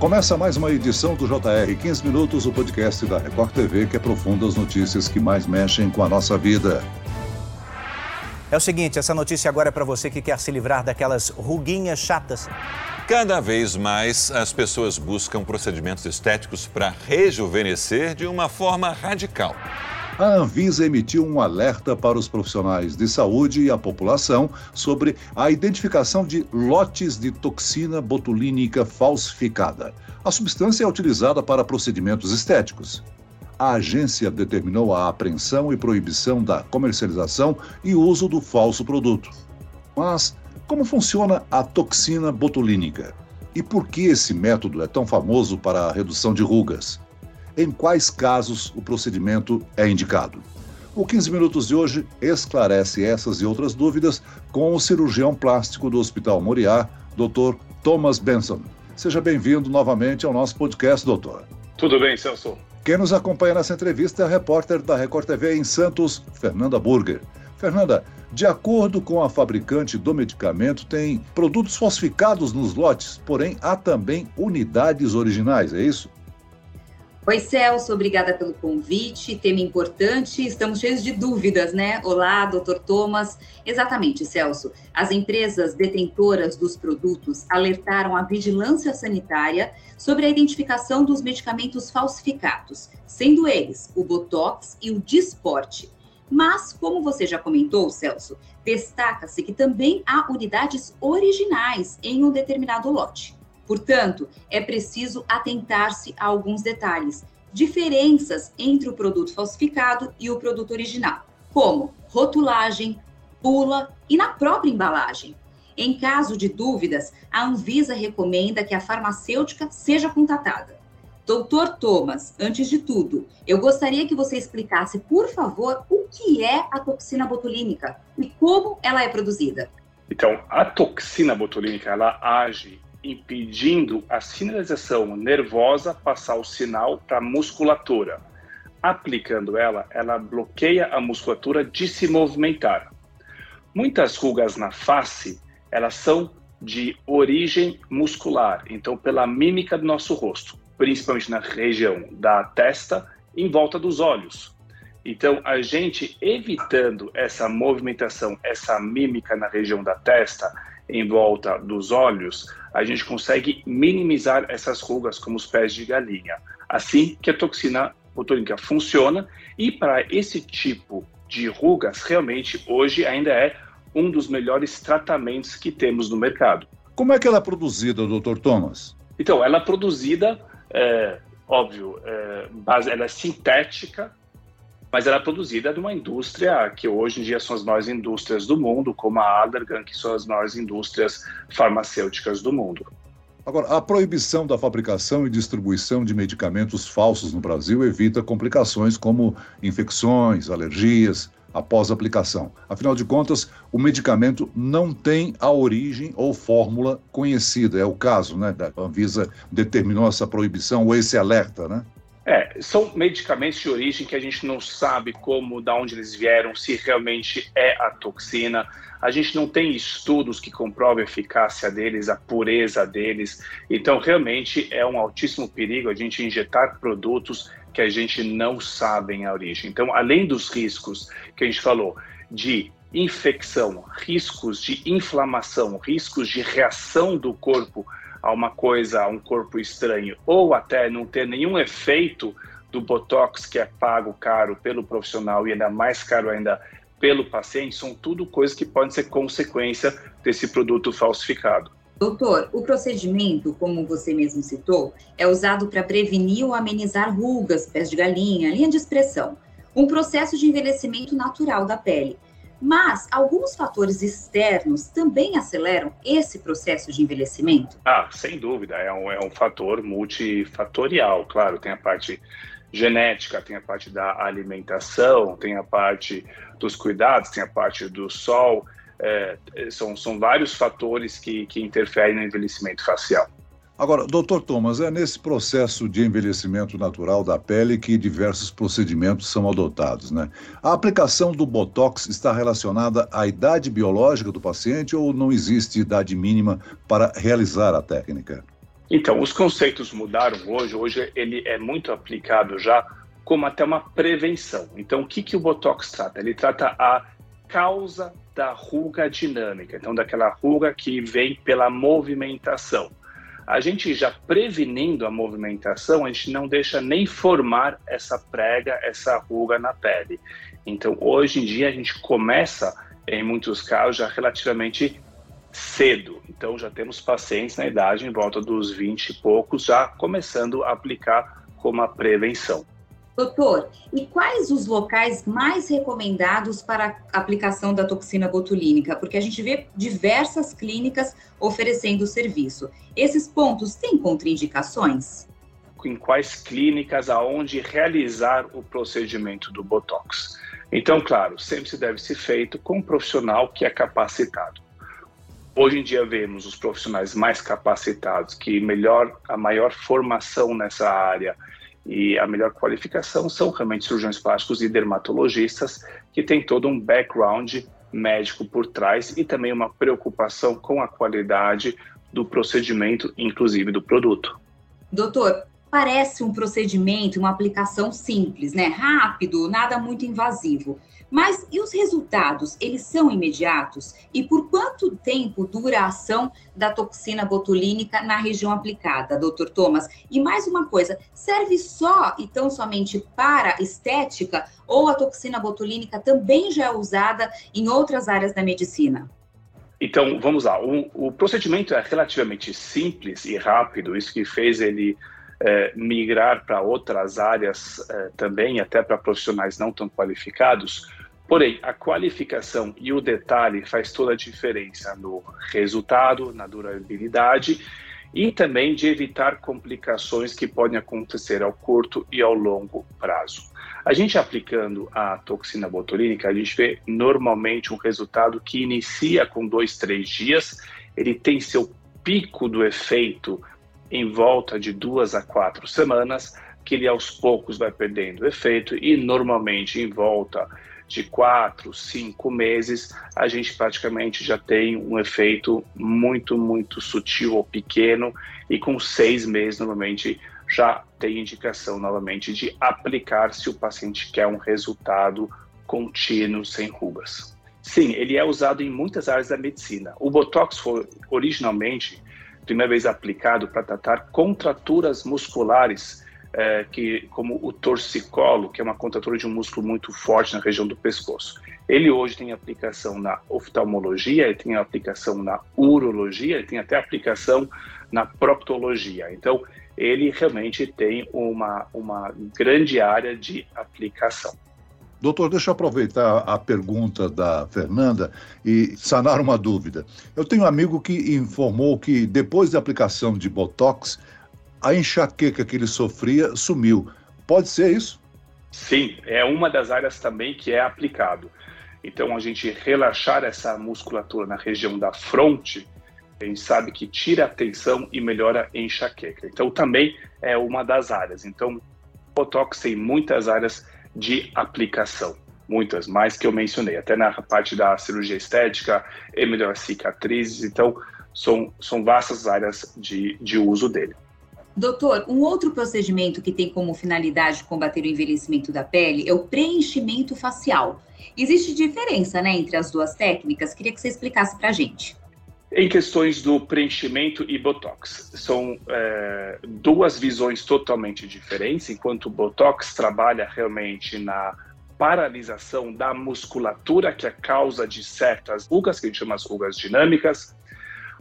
Começa mais uma edição do JR 15 Minutos, o podcast da Record TV que aprofunda as notícias que mais mexem com a nossa vida. É o seguinte, essa notícia agora é para você que quer se livrar daquelas ruguinhas chatas. Cada vez mais as pessoas buscam procedimentos estéticos para rejuvenescer de uma forma radical a Anvisa emitiu um alerta para os profissionais de saúde e a população sobre a identificação de lotes de toxina botulínica falsificada. A substância é utilizada para procedimentos estéticos. A agência determinou a apreensão e proibição da comercialização e uso do falso produto. Mas como funciona a toxina botulínica? E por que esse método é tão famoso para a redução de rugas? Em quais casos o procedimento é indicado. O 15 Minutos de hoje esclarece essas e outras dúvidas com o cirurgião plástico do Hospital Moriá, Dr. Thomas Benson. Seja bem-vindo novamente ao nosso podcast, doutor. Tudo bem, Celso. Quem nos acompanha nessa entrevista é a repórter da Record TV em Santos, Fernanda Burger. Fernanda, de acordo com a fabricante do medicamento, tem produtos falsificados nos lotes, porém há também unidades originais, é isso? Oi, Celso, obrigada pelo convite. Tema importante, estamos cheios de dúvidas, né? Olá, doutor Thomas. Exatamente, Celso. As empresas detentoras dos produtos alertaram a vigilância sanitária sobre a identificação dos medicamentos falsificados, sendo eles o Botox e o Disporte. Mas, como você já comentou, Celso, destaca-se que também há unidades originais em um determinado lote. Portanto, é preciso atentar-se a alguns detalhes, diferenças entre o produto falsificado e o produto original, como rotulagem, bula e na própria embalagem. Em caso de dúvidas, a Anvisa recomenda que a farmacêutica seja contatada. Doutor Thomas, antes de tudo, eu gostaria que você explicasse, por favor, o que é a toxina botulínica e como ela é produzida. Então, a toxina botulínica, ela age impedindo a sinalização nervosa passar o sinal para a musculatura. Aplicando ela, ela bloqueia a musculatura de se movimentar. Muitas rugas na face, elas são de origem muscular, então pela mímica do nosso rosto, principalmente na região da testa, em volta dos olhos. Então, a gente evitando essa movimentação, essa mímica na região da testa, em volta dos olhos, a gente consegue minimizar essas rugas como os pés de galinha. Assim que a toxina botulínica funciona e para esse tipo de rugas, realmente hoje ainda é um dos melhores tratamentos que temos no mercado. Como é que ela é produzida, Dr. Thomas? Então, ela é produzida, é, óbvio, é, base, ela é sintética, mas ela é produzida de uma indústria que hoje em dia são as maiores indústrias do mundo, como a Allergan, que são as maiores indústrias farmacêuticas do mundo. Agora, a proibição da fabricação e distribuição de medicamentos falsos no Brasil evita complicações como infecções, alergias após aplicação. Afinal de contas, o medicamento não tem a origem ou fórmula conhecida. É o caso, né? A Anvisa determinou essa proibição ou esse alerta, né? É, são medicamentos de origem que a gente não sabe como, da onde eles vieram, se realmente é a toxina. A gente não tem estudos que comprovem a eficácia deles, a pureza deles. Então, realmente é um altíssimo perigo a gente injetar produtos que a gente não sabe a origem. Então, além dos riscos que a gente falou de infecção, riscos de inflamação, riscos de reação do corpo a uma coisa, a um corpo estranho, ou até não ter nenhum efeito do Botox que é pago caro pelo profissional e ainda mais caro ainda pelo paciente, são tudo coisas que podem ser consequência desse produto falsificado. Doutor, o procedimento, como você mesmo citou, é usado para prevenir ou amenizar rugas, pés de galinha, linha de expressão, um processo de envelhecimento natural da pele. Mas alguns fatores externos também aceleram esse processo de envelhecimento? Ah, sem dúvida, é um, é um fator multifatorial, claro, tem a parte genética, tem a parte da alimentação, tem a parte dos cuidados, tem a parte do sol, é, são, são vários fatores que, que interferem no envelhecimento facial. Agora, doutor Thomas, é nesse processo de envelhecimento natural da pele que diversos procedimentos são adotados, né? A aplicação do Botox está relacionada à idade biológica do paciente ou não existe idade mínima para realizar a técnica? Então, os conceitos mudaram hoje. Hoje ele é muito aplicado já como até uma prevenção. Então, o que, que o Botox trata? Ele trata a causa da ruga dinâmica, então daquela ruga que vem pela movimentação. A gente já prevenindo a movimentação, a gente não deixa nem formar essa prega, essa ruga na pele. Então, hoje em dia, a gente começa, em muitos casos, já relativamente cedo. Então, já temos pacientes na idade em volta dos 20 e poucos, já começando a aplicar como a prevenção. Doutor, e quais os locais mais recomendados para a aplicação da toxina botulínica? Porque a gente vê diversas clínicas oferecendo o serviço. Esses pontos têm contraindicações? Em quais clínicas, aonde realizar o procedimento do Botox? Então, claro, sempre se deve ser feito com um profissional que é capacitado. Hoje em dia vemos os profissionais mais capacitados, que melhor a maior formação nessa área e a melhor qualificação são realmente cirurgiões plásticos e dermatologistas que têm todo um background médico por trás e também uma preocupação com a qualidade do procedimento, inclusive do produto. Doutor, parece um procedimento, uma aplicação simples, né? Rápido, nada muito invasivo. Mas e os resultados? Eles são imediatos? E por quanto tempo dura a ação da toxina botulínica na região aplicada, doutor Thomas? E mais uma coisa, serve só e tão somente para estética ou a toxina botulínica também já é usada em outras áreas da medicina? Então, vamos lá. O, o procedimento é relativamente simples e rápido, isso que fez ele é, migrar para outras áreas é, também, até para profissionais não tão qualificados. Porém, a qualificação e o detalhe faz toda a diferença no resultado, na durabilidade e também de evitar complicações que podem acontecer ao curto e ao longo prazo. A gente aplicando a toxina botulínica, a gente vê normalmente um resultado que inicia com dois, três dias, ele tem seu pico do efeito em volta de duas a quatro semanas, que ele aos poucos vai perdendo efeito e normalmente em volta de quatro, cinco meses, a gente praticamente já tem um efeito muito, muito sutil ou pequeno, e com seis meses, normalmente, já tem indicação novamente de aplicar se o paciente quer um resultado contínuo, sem rugas. Sim, ele é usado em muitas áreas da medicina. O Botox foi originalmente, primeira vez aplicado para tratar contraturas musculares é, que, como o torcicolo, que é uma contratura de um músculo muito forte na região do pescoço. Ele hoje tem aplicação na oftalmologia, ele tem aplicação na urologia, ele tem até aplicação na proctologia. Então, ele realmente tem uma, uma grande área de aplicação. Doutor, deixa eu aproveitar a pergunta da Fernanda e sanar uma dúvida. Eu tenho um amigo que informou que depois da aplicação de Botox, a enxaqueca que ele sofria sumiu. Pode ser isso? Sim, é uma das áreas também que é aplicado. Então, a gente relaxar essa musculatura na região da fronte, a gente sabe que tira a tensão e melhora a enxaqueca. Então, também é uma das áreas. Então, Botox tem muitas áreas de aplicação, muitas mais que eu mencionei, até na parte da cirurgia estética, e melhor cicatrizes. Então, são, são vastas áreas de, de uso dele. Doutor, um outro procedimento que tem como finalidade combater o envelhecimento da pele é o preenchimento facial. Existe diferença né, entre as duas técnicas? Queria que você explicasse para a gente. Em questões do preenchimento e Botox, são é, duas visões totalmente diferentes. Enquanto o Botox trabalha realmente na paralisação da musculatura, que é causa de certas rugas, que a gente chama as rugas dinâmicas,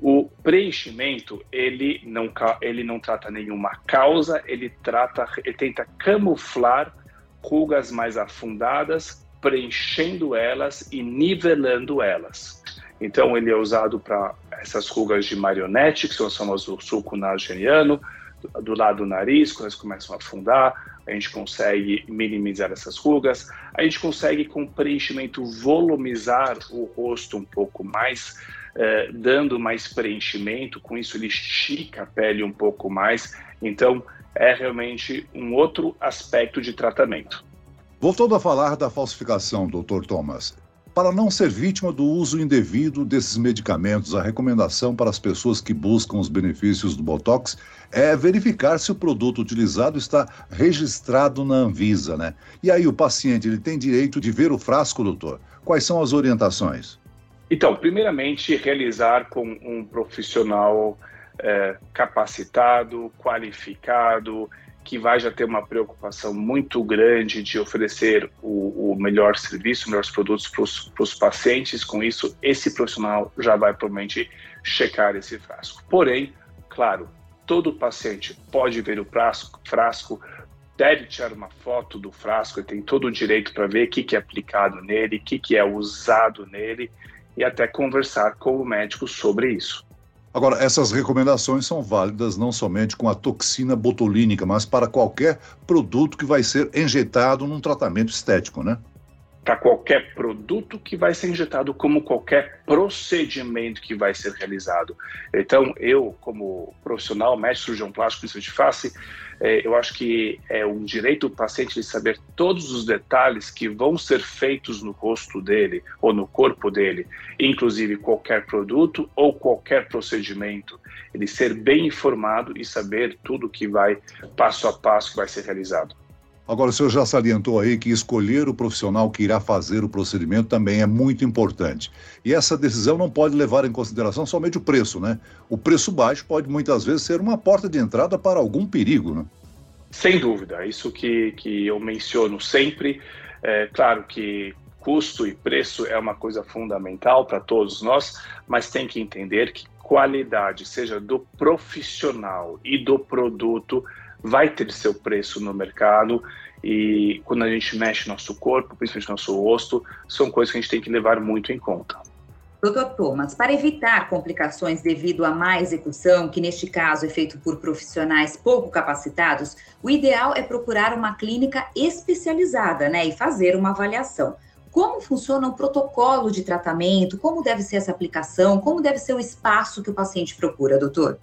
o preenchimento, ele não, ele não trata nenhuma causa, ele trata, ele tenta camuflar rugas mais afundadas, preenchendo elas e nivelando elas. Então, ele é usado para essas rugas de marionete, que são as famosas do sulco nasogeniano, do, do lado do nariz, quando elas começam a afundar, a gente consegue minimizar essas rugas, a gente consegue com preenchimento volumizar o rosto um pouco mais, é, dando mais preenchimento, com isso ele estica a pele um pouco mais. Então, é realmente um outro aspecto de tratamento. Voltando a falar da falsificação, doutor Thomas, Para não ser vítima do uso indevido desses medicamentos, a recomendação para as pessoas que buscam os benefícios do Botox é verificar se o produto utilizado está registrado na Anvisa, né? E aí o paciente ele tem direito de ver o frasco, doutor? Quais são as orientações? Então, primeiramente, realizar com um profissional é, capacitado, qualificado, que vai já ter uma preocupação muito grande de oferecer o, melhor serviço, melhores produtos para os pacientes. Com isso, esse profissional já vai provavelmente checar esse frasco. Porém, claro, todo paciente pode ver o frasco, frasco deve tirar uma foto do frasco, ele tem todo o direito para ver o que, que é aplicado nele, o que, que é usado nele e até conversar com o médico sobre isso. Agora, essas recomendações são válidas não somente com a toxina botulínica, mas para qualquer produto que vai ser injetado num tratamento estético, né? Para qualquer produto que vai ser injetado, como qualquer procedimento que vai ser realizado. Então, eu, como profissional, mestre cirurgião plástico de face, é, eu acho que é um direito do paciente de saber todos os detalhes que vão ser feitos no rosto dele ou no corpo dele, inclusive qualquer produto ou qualquer procedimento. Ele ser bem informado e saber tudo que vai, passo a passo, que vai ser realizado. Agora, o senhor já salientou aí que escolher o profissional que irá fazer o procedimento também é muito importante. E essa decisão não pode levar em consideração somente o preço, né? O preço baixo pode muitas vezes ser uma porta de entrada para algum perigo, né? Sem dúvida, isso que, que eu menciono sempre. É claro que custo e preço é uma coisa fundamental para todos nós, mas tem que entender que qualidade, seja do profissional e do produto, vai ter seu preço no mercado e quando a gente mexe nosso corpo, principalmente nosso rosto, são coisas que a gente tem que levar muito em conta. Doutor Thomas, para evitar complicações devido à má execução, que neste caso é feito por profissionais pouco capacitados, o ideal é procurar uma clínica especializada né, e fazer uma avaliação. Como funciona o protocolo de tratamento? Como deve ser essa aplicação? Como deve ser o espaço que o paciente procura, doutor?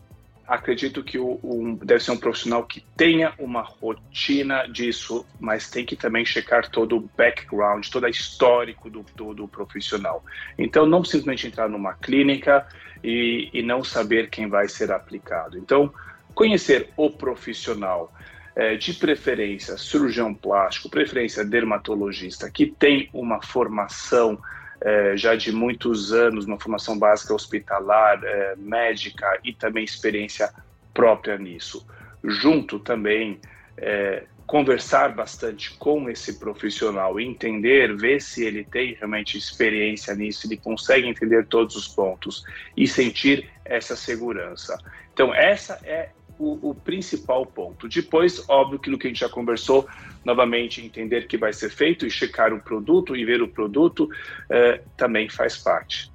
Acredito que o, deve ser um profissional que tenha uma rotina disso, mas tem que também checar todo o background, todo o histórico do, do, do profissional. Então, não simplesmente entrar numa clínica e, e, não saber quem vai ser aplicado. Então, conhecer o profissional, é, de preferência cirurgião plástico, preferência dermatologista, que tem uma formação é, já de muitos anos, uma formação básica hospitalar, é, médica e também experiência própria nisso. Junto também, é, conversar bastante com esse profissional, entender, ver se ele tem realmente experiência nisso, ele consegue entender todos os pontos e sentir essa segurança. Então, essa é o, o, principal ponto. Depois, óbvio que no que a gente já conversou, novamente, entender que vai ser feito e checar o produto e ver o produto eh, também faz parte.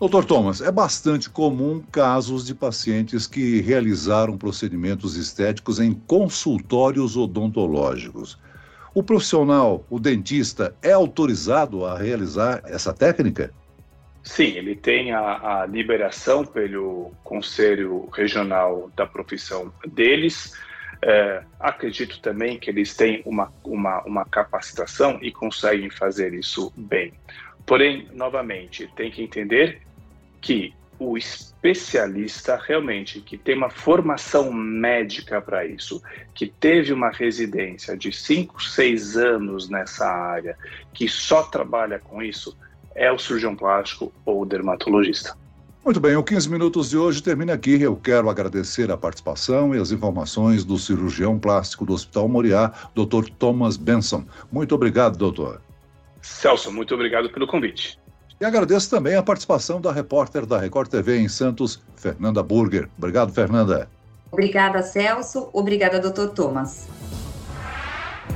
Doutor Thomas, é bastante comum casos de pacientes que realizaram procedimentos estéticos em consultórios odontológicos. O profissional, o dentista, é autorizado a realizar essa técnica? Sim, ele tem a, a, liberação pelo Conselho Regional da profissão deles. É, acredito também que eles têm uma, uma, uma capacitação e conseguem fazer isso bem. Porém, novamente, tem que entender que o especialista realmente que tem uma formação médica para isso, que teve uma residência de 5, 6 anos nessa área, que só trabalha com isso, é o cirurgião plástico ou o dermatologista. Muito bem, o 15 Minutos de hoje termina aqui. Eu quero agradecer a participação e as informações do cirurgião plástico do Hospital Moriá, Dr. Thomas Benson. Muito obrigado, doutor. Celso, muito obrigado pelo convite. E agradeço também a participação da repórter da Record TV em Santos, Fernanda Burger. Obrigado, Fernanda. Obrigada, Celso. Obrigada, doutor Thomas.